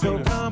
Martinez.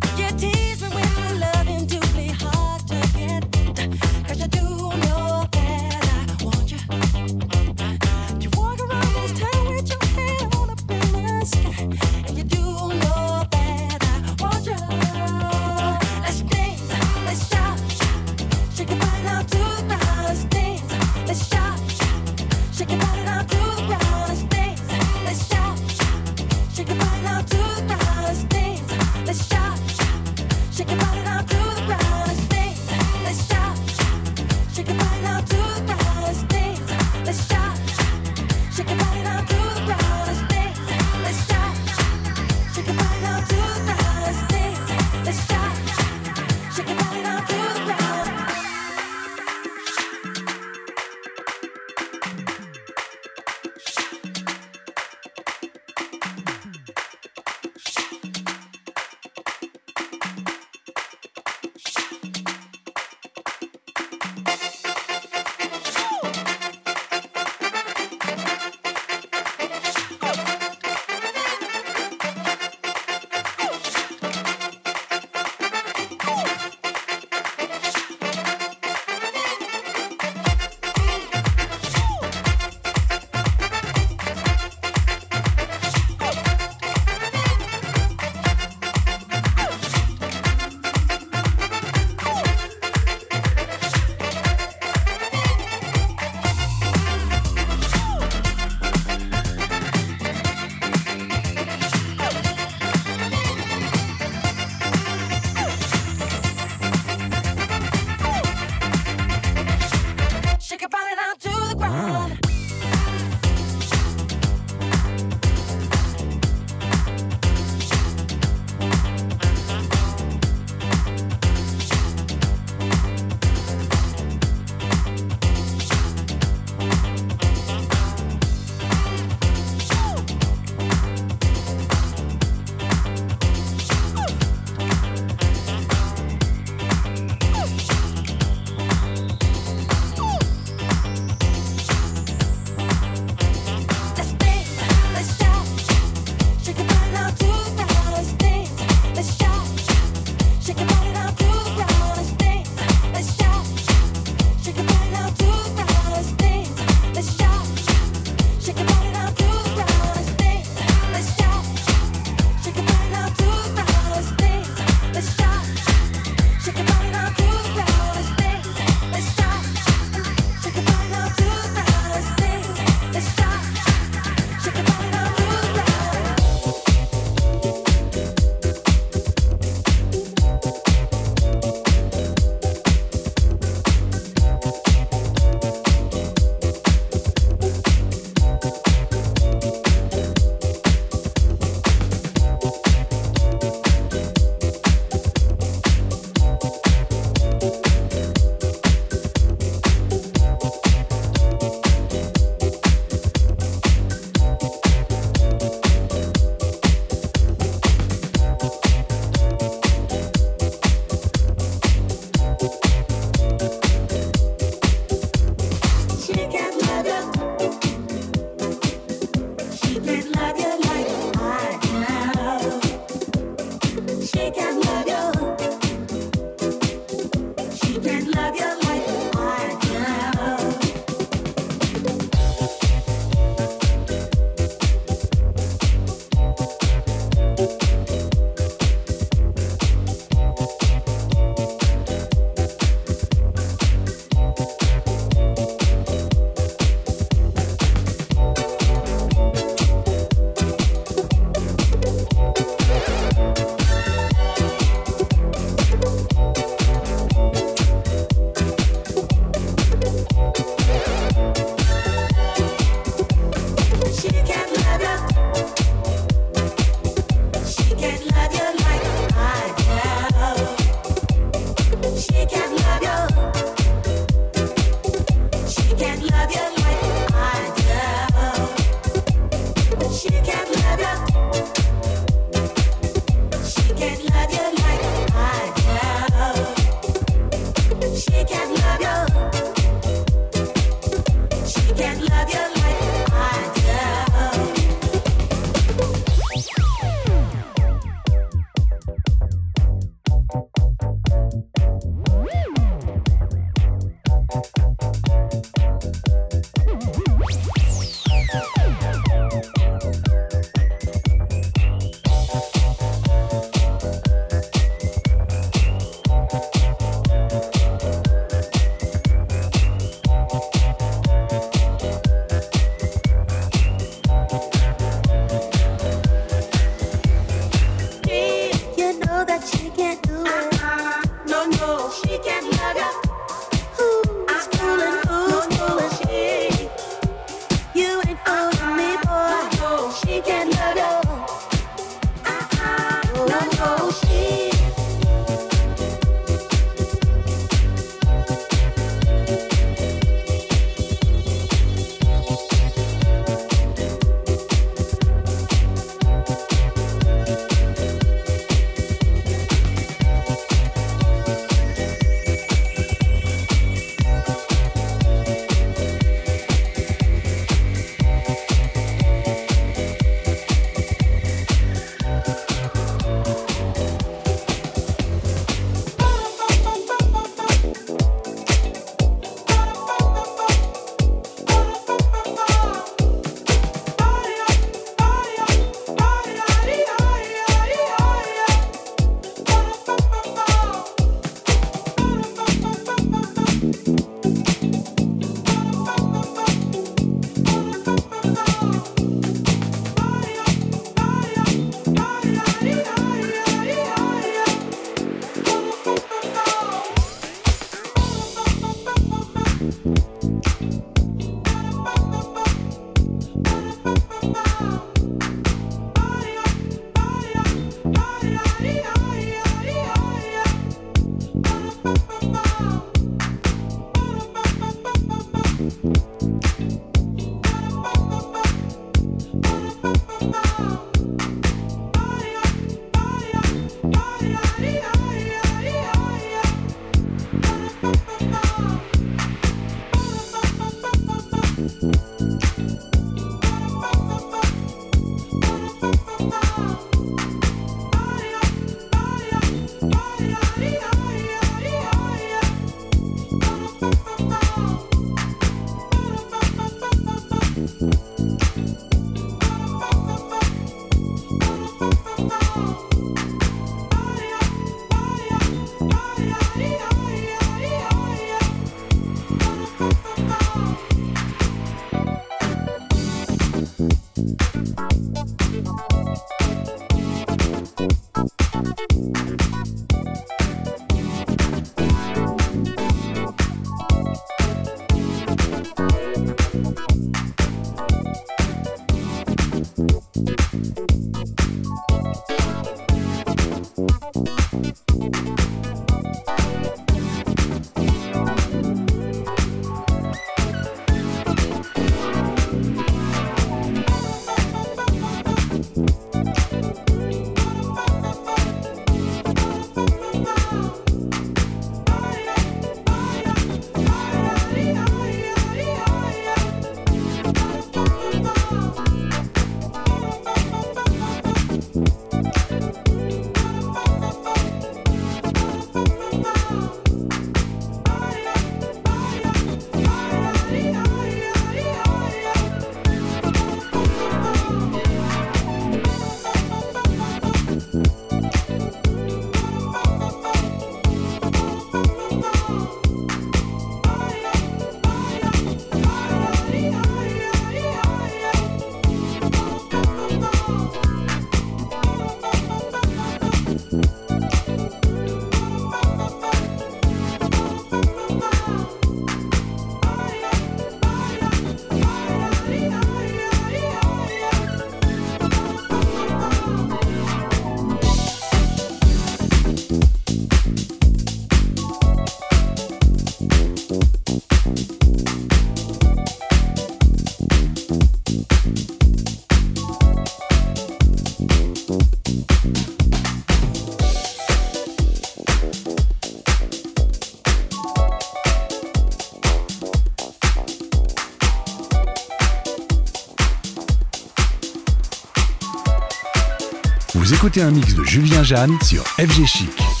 Écoutez un mix de Julien Jeanne sur FG Chic.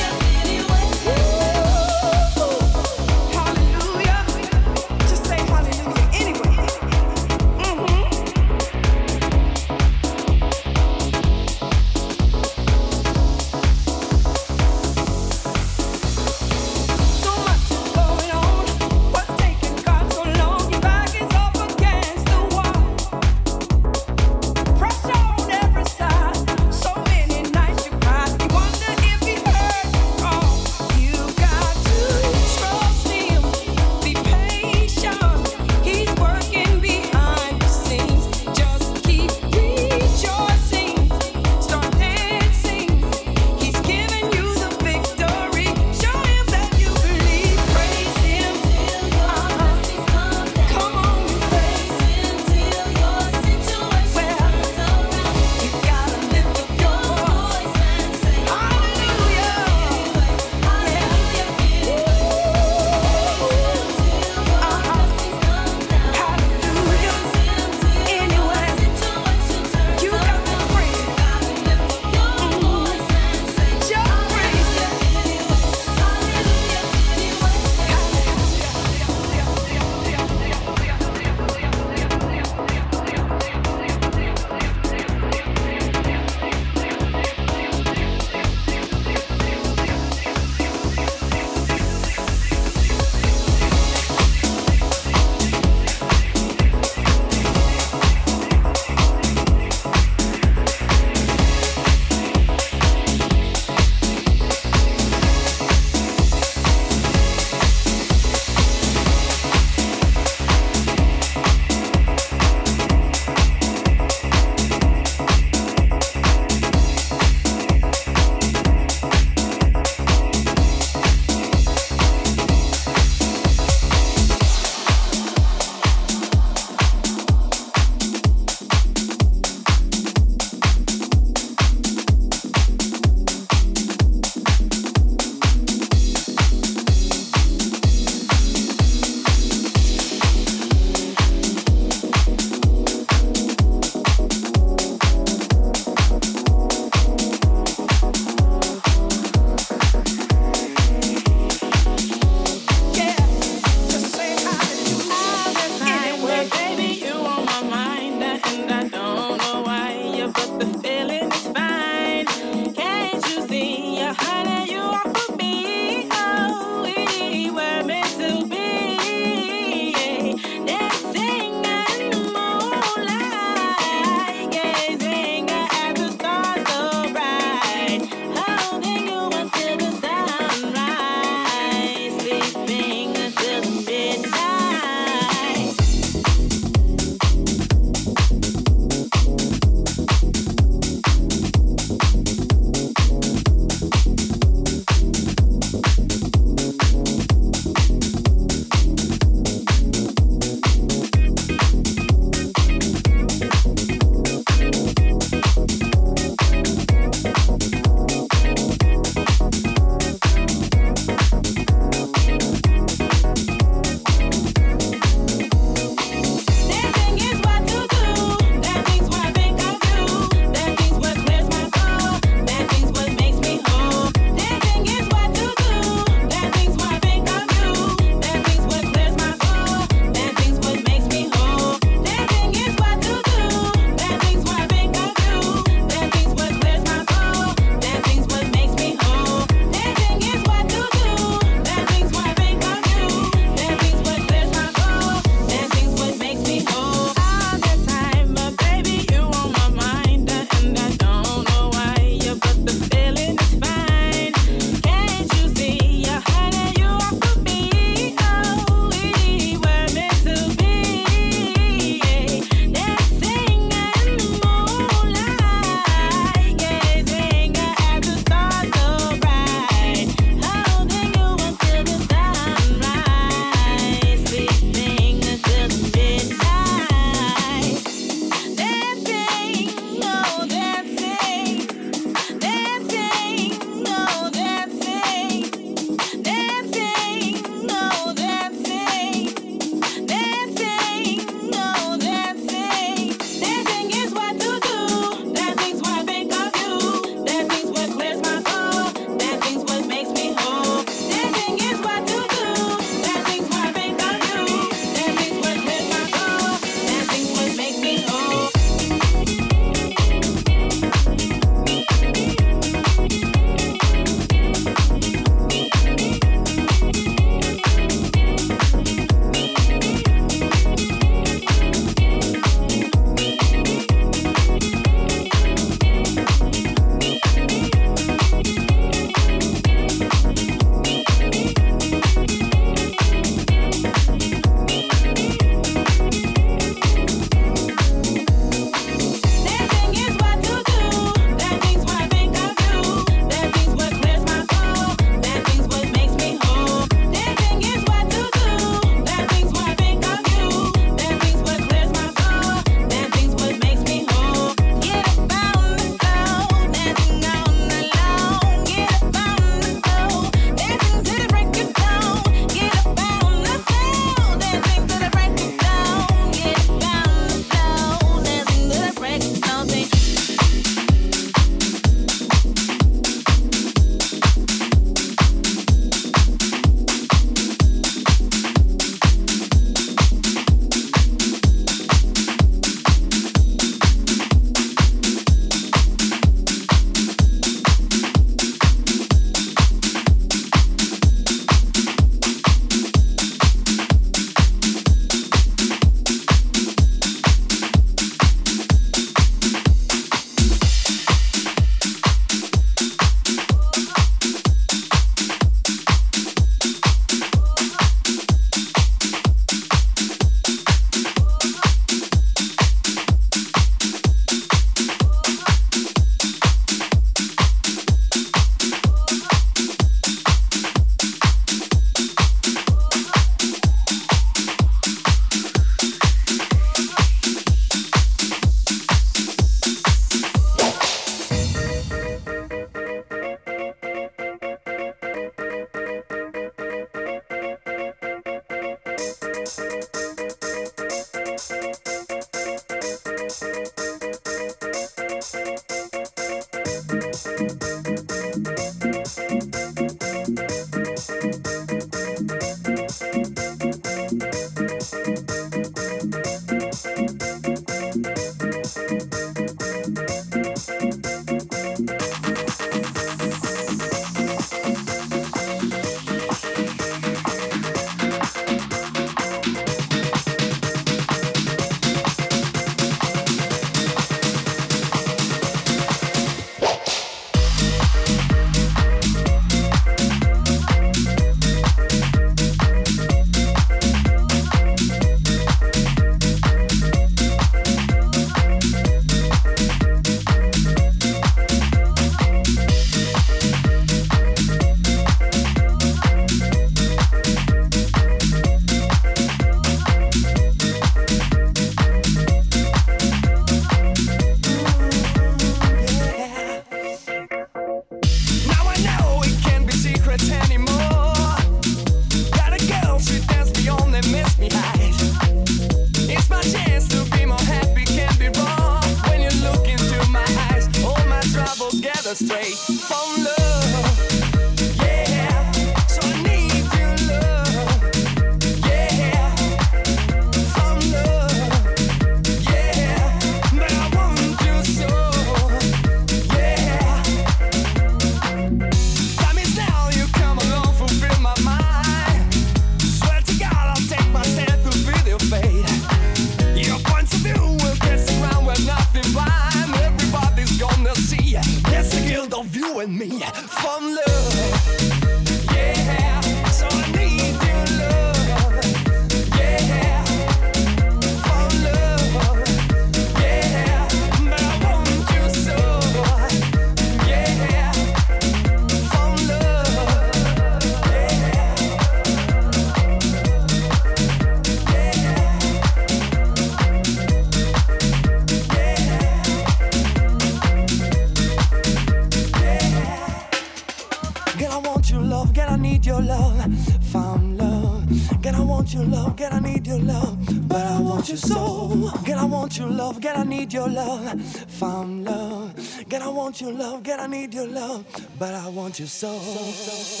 want your love, girl, I need your love, but I want your so. soul.